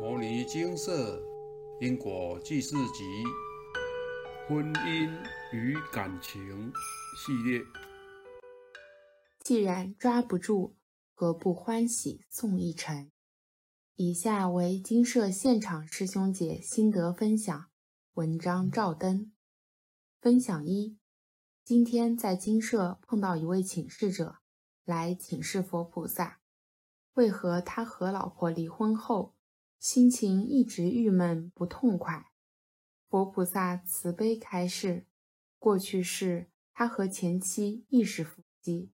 《摩尼金色因果记事集》婚姻与感情系列。既然抓不住，何不欢喜送一程？以下为金舍现场师兄姐心得分享，文章照灯。分享一：今天在金舍碰到一位请示者，来请示佛菩萨，为何他和老婆离婚后？心情一直郁闷不痛快，佛菩萨慈悲开示：过去是他和前妻亦是夫妻，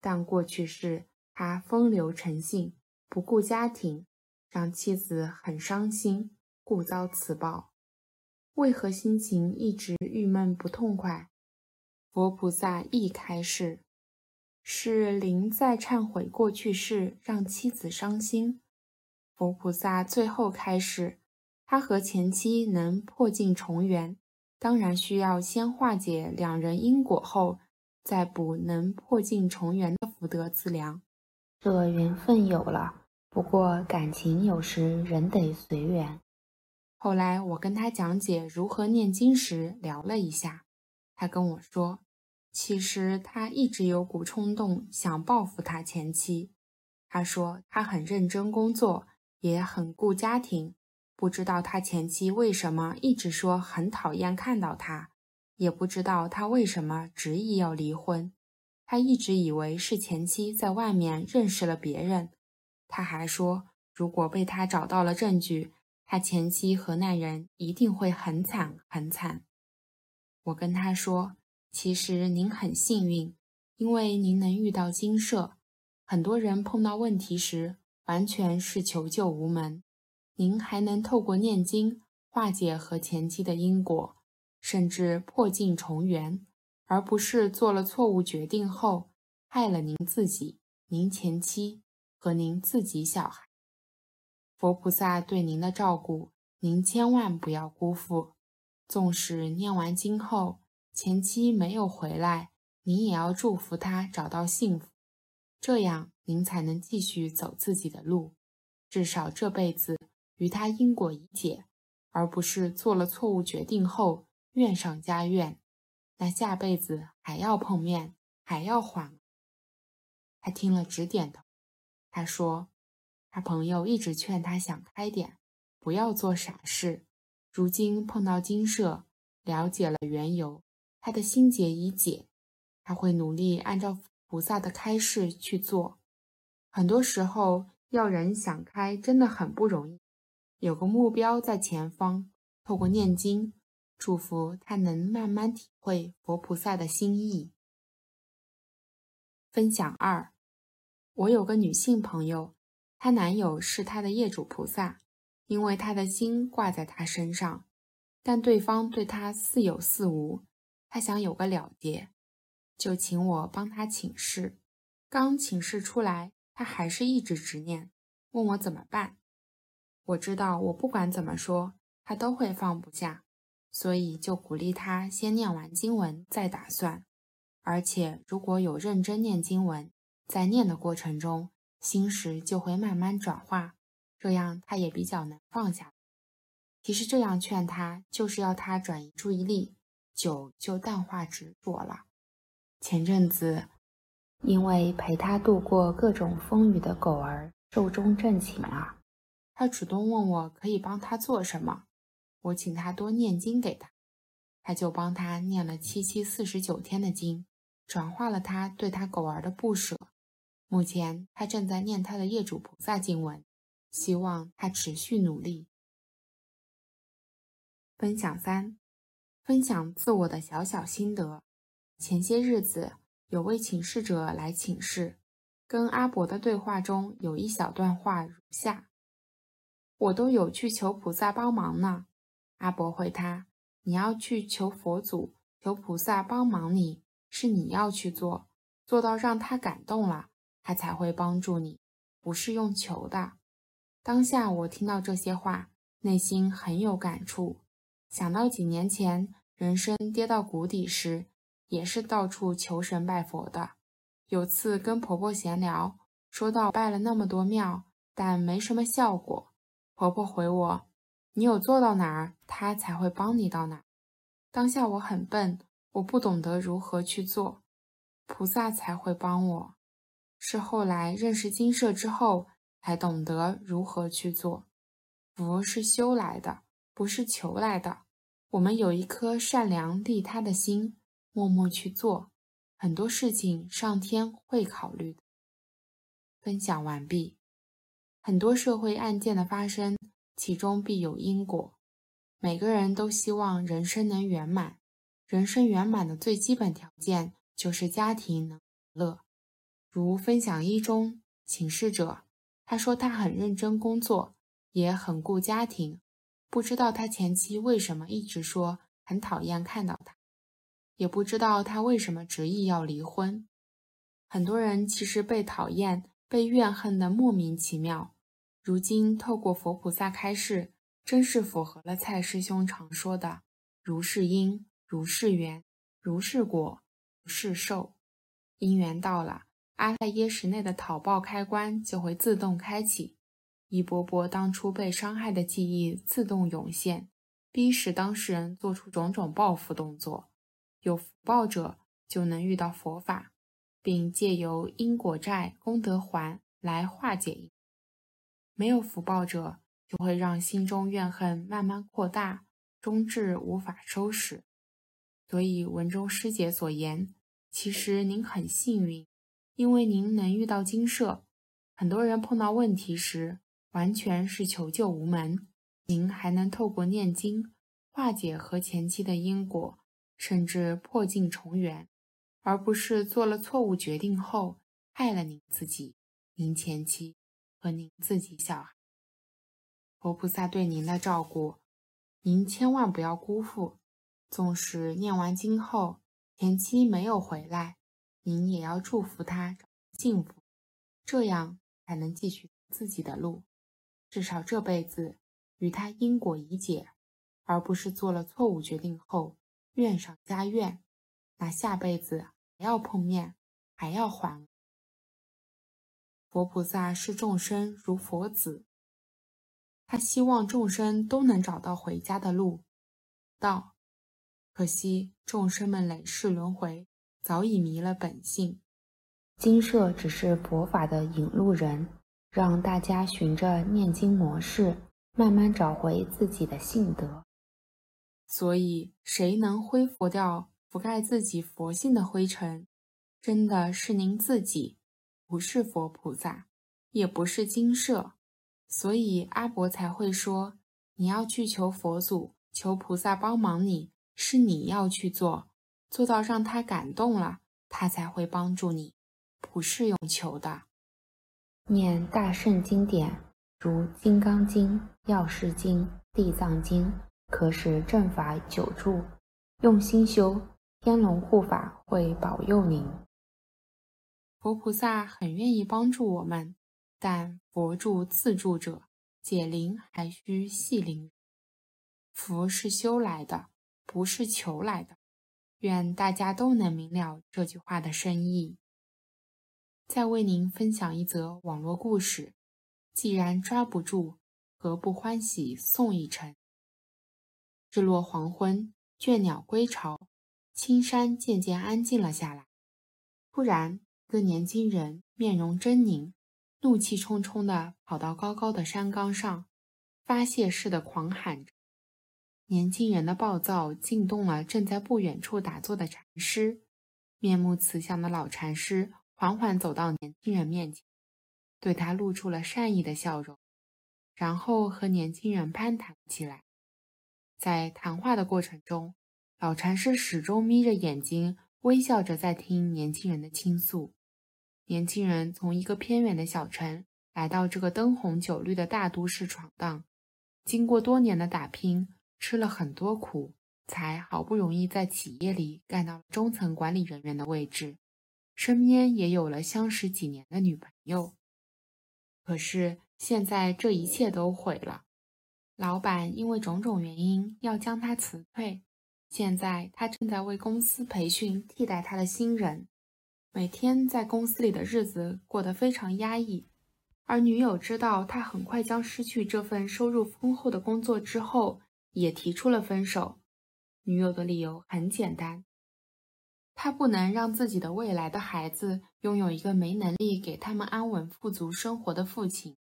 但过去是他风流成性，不顾家庭，让妻子很伤心，故遭此报。为何心情一直郁闷不痛快？佛菩萨亦开示：是灵在忏悔过去事，让妻子伤心。佛菩萨最后开始，他和前妻能破镜重圆，当然需要先化解两人因果后，再补能破镜重圆的福德资粮。这缘分有了，不过感情有时人得随缘。后来我跟他讲解如何念经时，聊了一下，他跟我说，其实他一直有股冲动想报复他前妻。他说他很认真工作。也很顾家庭，不知道他前妻为什么一直说很讨厌看到他，也不知道他为什么执意要离婚。他一直以为是前妻在外面认识了别人。他还说，如果被他找到了证据，他前妻和那人一定会很惨很惨。我跟他说，其实您很幸运，因为您能遇到金舍。很多人碰到问题时。完全是求救无门，您还能透过念经化解和前妻的因果，甚至破镜重圆，而不是做了错误决定后害了您自己、您前妻和您自己小孩。佛菩萨对您的照顾，您千万不要辜负。纵使念完经后前妻没有回来，您也要祝福她找到幸福。这样，您才能继续走自己的路，至少这辈子与他因果已解，而不是做了错误决定后怨上加怨，那下辈子还要碰面，还要还。他听了直点头。他说，他朋友一直劝他想开点，不要做傻事。如今碰到金舍，了解了缘由，他的心结已解，他会努力按照。菩萨的开示去做，很多时候要人想开真的很不容易。有个目标在前方，透过念经祝福他，能慢慢体会佛菩萨的心意。分享二：我有个女性朋友，她男友是她的业主菩萨，因为她的心挂在她身上，但对方对她似有似无，她想有个了结。就请我帮他请示，刚请示出来，他还是一直执念，问我怎么办。我知道我不管怎么说，他都会放不下，所以就鼓励他先念完经文再打算。而且如果有认真念经文，在念的过程中，心识就会慢慢转化，这样他也比较能放下。其实这样劝他，就是要他转移注意力，久就淡化执着了。前阵子，因为陪他度过各种风雨的狗儿寿终正寝了，他主动问我可以帮他做什么，我请他多念经给他，他就帮他念了七七四十九天的经，转化了他对他狗儿的不舍。目前他正在念他的业主菩萨经文，希望他持续努力。分享三，分享自我的小小心得。前些日子，有位请示者来请示，跟阿伯的对话中有一小段话如下：“我都有去求菩萨帮忙呢。”阿伯回他：“你要去求佛祖，求菩萨帮忙，你是你要去做，做到让他感动了，他才会帮助你，不是用求的。”当下我听到这些话，内心很有感触，想到几年前人生跌到谷底时。也是到处求神拜佛的。有次跟婆婆闲聊，说到拜了那么多庙，但没什么效果。婆婆回我：“你有做到哪儿，她才会帮你到哪儿。”当下我很笨，我不懂得如何去做，菩萨才会帮我。是后来认识金舍之后，才懂得如何去做。福是修来的，不是求来的。我们有一颗善良利他的心，默默去做，很多事情上天会考虑的。分享完毕。很多社会案件的发生，其中必有因果。每个人都希望人生能圆满，人生圆满的最基本条件就是家庭能乐。如分享一中请示者，他说他很认真工作，也很顾家庭。不知道他前妻为什么一直说很讨厌看到他，也不知道他为什么执意要离婚。很多人其实被讨厌、被怨恨的莫名其妙，如今透过佛菩萨开示，真是符合了蔡师兄常说的“如是因，如是缘，如是果，如是受”。因缘到了，阿赖耶识内的讨报开关就会自动开启。一波波当初被伤害的记忆自动涌现，逼使当事人做出种种报复动作。有福报者就能遇到佛法，并借由因果债、功德还来化解因；没有福报者，就会让心中怨恨慢慢扩大，终至无法收拾。所以文中师姐所言，其实您很幸运，因为您能遇到金舍。很多人碰到问题时，完全是求救无门，您还能透过念经化解和前妻的因果，甚至破镜重圆，而不是做了错误决定后害了您自己、您前妻和您自己小孩。佛菩萨对您的照顾，您千万不要辜负。纵使念完经后前妻没有回来，您也要祝福她幸福，这样才能继续自己的路。至少这辈子与他因果已解，而不是做了错误决定后怨上加怨，那下辈子还要碰面，还要还。佛菩萨视众生如佛子，他希望众生都能找到回家的路道。可惜众生们累世轮回，早已迷了本性。金舍只是佛法的引路人。让大家循着念经模式，慢慢找回自己的性德。所以，谁能恢复掉覆盖自己佛性的灰尘，真的是您自己，不是佛菩萨，也不是金舍。所以阿伯才会说，你要去求佛祖、求菩萨帮忙，你是你要去做，做到让他感动了，他才会帮助你，不是用求的。念大圣经典，如《金刚经》《药师经》《地藏经》，可使正法久住。用心修，天龙护法会保佑您。佛菩萨很愿意帮助我们，但佛助自助者，解铃还需系铃。福是修来的，不是求来的。愿大家都能明了这句话的深意。再为您分享一则网络故事。既然抓不住，何不欢喜送一程？日落黄昏，倦鸟归巢，青山渐渐安静了下来。突然，一个年轻人面容狰狞，怒气冲冲地跑到高高的山岗上，发泄似的狂喊着。年轻人的暴躁惊动了正在不远处打坐的禅师。面目慈祥的老禅师。缓缓走到年轻人面前，对他露出了善意的笑容，然后和年轻人攀谈起来。在谈话的过程中，老禅师始终眯着眼睛，微笑着在听年轻人的倾诉。年轻人从一个偏远的小城来到这个灯红酒绿的大都市闯荡，经过多年的打拼，吃了很多苦，才好不容易在企业里干到了中层管理人员的位置。身边也有了相识几年的女朋友，可是现在这一切都毁了。老板因为种种原因要将他辞退，现在他正在为公司培训替代他的新人，每天在公司里的日子过得非常压抑。而女友知道他很快将失去这份收入丰厚的工作之后，也提出了分手。女友的理由很简单，她不能让自己的未来的孩子拥有一个没能力给他们安稳富足生活的父亲。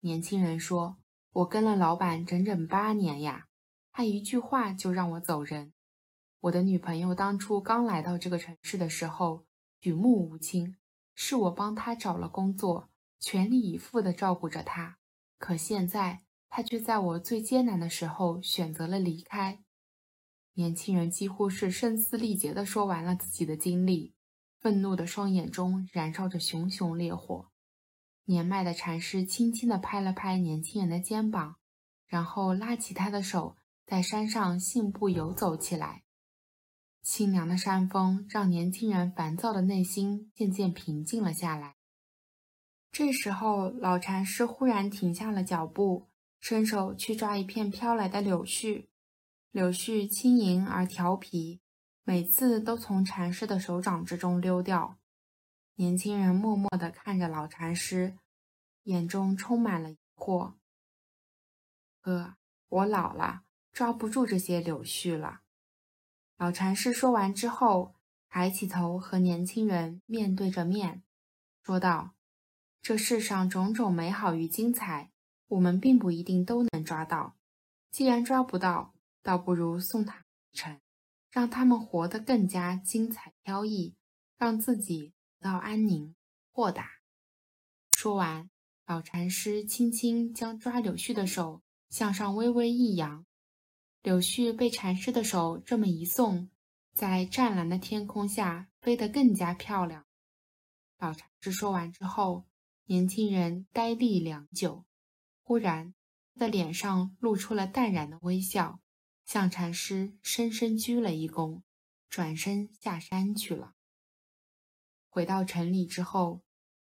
年轻人说：“我跟了老板整整八年呀，他一句话就让我走人。我的女朋友当初刚来到这个城市的时候，举目无亲，是我帮她找了工作。”全力以赴地照顾着他，可现在他却在我最艰难的时候选择了离开。年轻人几乎是声嘶力竭地说完了自己的经历，愤怒的双眼中燃烧着熊熊烈火。年迈的禅师轻轻地拍了拍年轻人的肩膀，然后拉起他的手，在山上信步游走起来。清凉的山风让年轻人烦躁的内心渐渐平静了下来。这时候，老禅师忽然停下了脚步，伸手去抓一片飘来的柳絮。柳絮轻盈而调皮，每次都从禅师的手掌之中溜掉。年轻人默默地看着老禅师，眼中充满了疑惑：“哥，我老了，抓不住这些柳絮了。”老禅师说完之后，抬起头和年轻人面对着面，说道。这世上种种美好与精彩，我们并不一定都能抓到。既然抓不到，倒不如送他一程，让他们活得更加精彩飘逸，让自己到安宁豁达。说完，老禅师轻轻将抓柳絮的手向上微微一扬，柳絮被禅师的手这么一送，在湛蓝的天空下飞得更加漂亮。老禅师说完之后。年轻人呆立良久，忽然，他的脸上露出了淡然的微笑，向禅师深深鞠了一躬，转身下山去了。回到城里之后，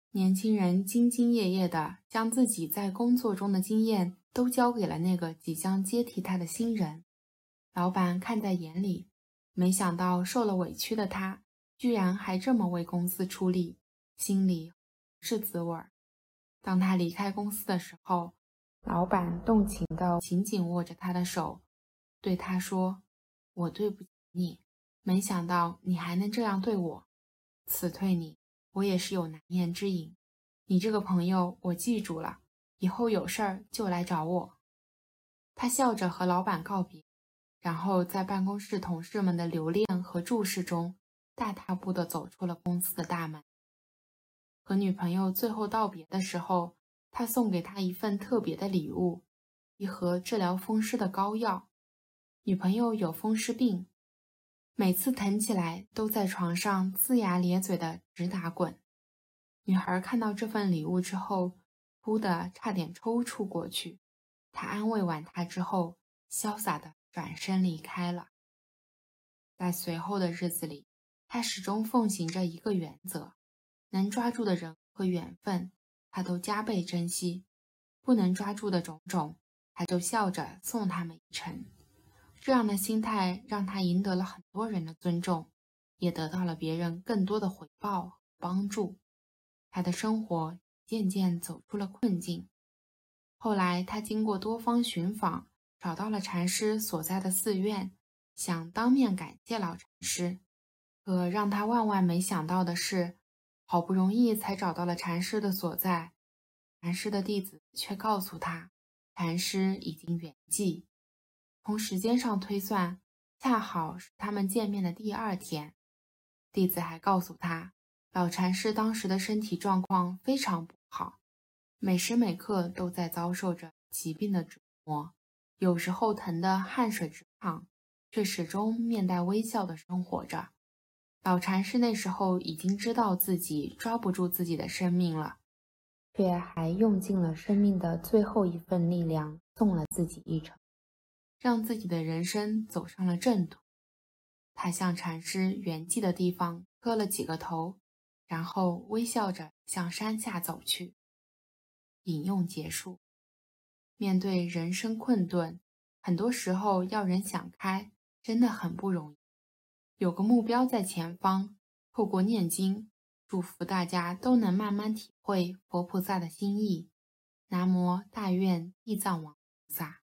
年轻人兢兢业业地将自己在工作中的经验都交给了那个即将接替他的新人。老板看在眼里，没想到受了委屈的他，居然还这么为公司出力，心里是滋味儿。当他离开公司的时候，老板动情地紧紧握着他的手，对他说：“我对不起你，没想到你还能这样对我。辞退你，我也是有难言之隐。你这个朋友，我记住了，以后有事儿就来找我。”他笑着和老板告别，然后在办公室同事们的留恋和注视中，大踏步地走出了公司的大门。和女朋友最后道别的时候，他送给她一份特别的礼物，一盒治疗风湿的膏药。女朋友有风湿病，每次疼起来都在床上龇牙咧嘴的直打滚。女孩看到这份礼物之后，哭得差点抽搐过去。她安慰完她之后，潇洒的转身离开了。在随后的日子里，她始终奉行着一个原则。能抓住的人和缘分，他都加倍珍惜；不能抓住的种种，他就笑着送他们一程。这样的心态让他赢得了很多人的尊重，也得到了别人更多的回报和帮助。他的生活渐渐走出了困境。后来，他经过多方寻访，找到了禅师所在的寺院，想当面感谢老禅师。可让他万万没想到的是。好不容易才找到了禅师的所在，禅师的弟子却告诉他，禅师已经圆寂。从时间上推算，恰好是他们见面的第二天。弟子还告诉他，老禅师当时的身体状况非常不好，每时每刻都在遭受着疾病的折磨，有时候疼得汗水直淌，却始终面带微笑的生活着。老禅师那时候已经知道自己抓不住自己的生命了，却还用尽了生命的最后一份力量送了自己一程，让自己的人生走上了正途。他向禅师圆寂的地方磕了几个头，然后微笑着向山下走去。引用结束。面对人生困顿，很多时候要人想开，真的很不容易。有个目标在前方，透过念经、祝福大家都能慢慢体会佛菩萨的心意。南无大愿地藏王菩萨。